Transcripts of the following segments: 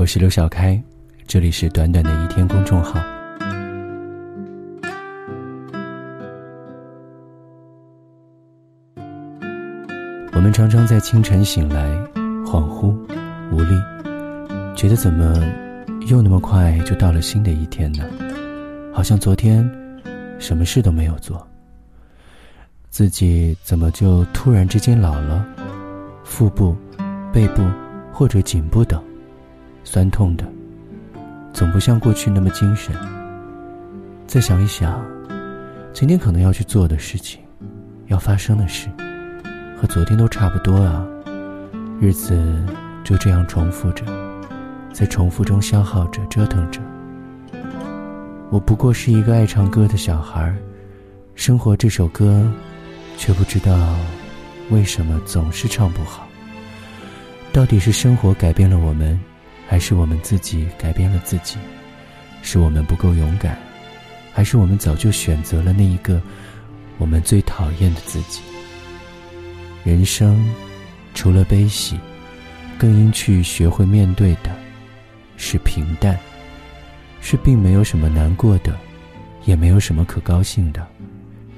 我是刘小开，这里是短短的一天公众号。我们常常在清晨醒来，恍惚、无力，觉得怎么又那么快就到了新的一天呢？好像昨天什么事都没有做。自己怎么就突然之间老了？腹部、背部或者颈部等酸痛的，总不像过去那么精神。再想一想，今天可能要去做的事情，要发生的事，和昨天都差不多啊。日子就这样重复着，在重复中消耗着、折腾着。我不过是一个爱唱歌的小孩，生活这首歌。却不知道为什么总是唱不好。到底是生活改变了我们，还是我们自己改变了自己？是我们不够勇敢，还是我们早就选择了那一个我们最讨厌的自己？人生除了悲喜，更应去学会面对的是平淡，是并没有什么难过的，也没有什么可高兴的。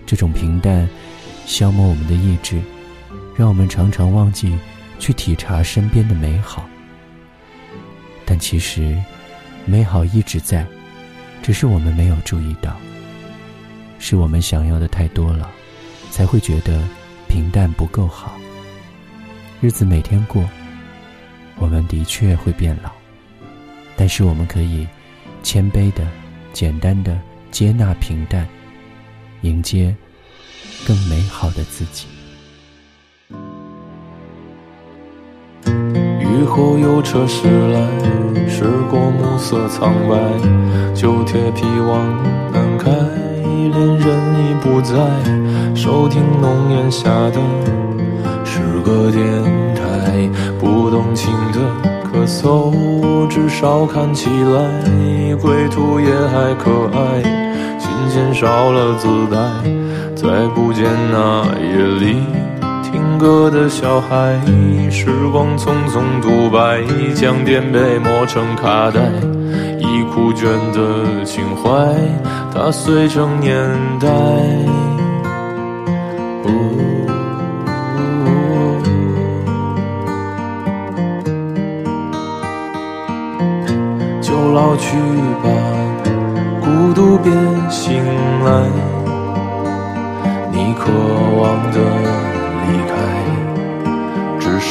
这种平淡。消磨我们的意志，让我们常常忘记去体察身边的美好。其实，美好一直在，只是我们没有注意到。是我们想要的太多了，才会觉得平淡不够好。日子每天过，我们的确会变老，但是我们可以谦卑的、简单的接纳平淡，迎接。更美好的自己。雨后有车驶来，驶过暮色苍白，旧铁皮往南开，恋人已不在，收听浓烟下的诗歌电台，不动情的咳嗽，至少看起来归途也还可爱，琴弦少了姿态。再不见那夜里歌的小孩，时光匆匆独白，将颠沛磨成卡带，已枯卷的情怀，它碎成年代。就老去吧，孤独别醒来。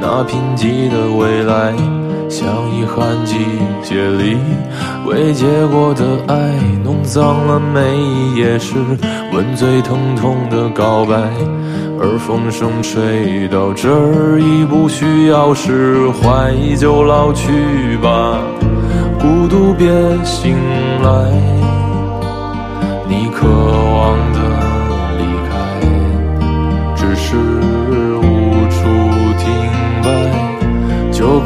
那贫瘠的未来，像遗憾季节里。未结果的爱，弄脏了每一页诗，吻最疼痛的告白。而风声吹到这儿，已不需要释怀，就老去吧，孤独别醒来。你渴望的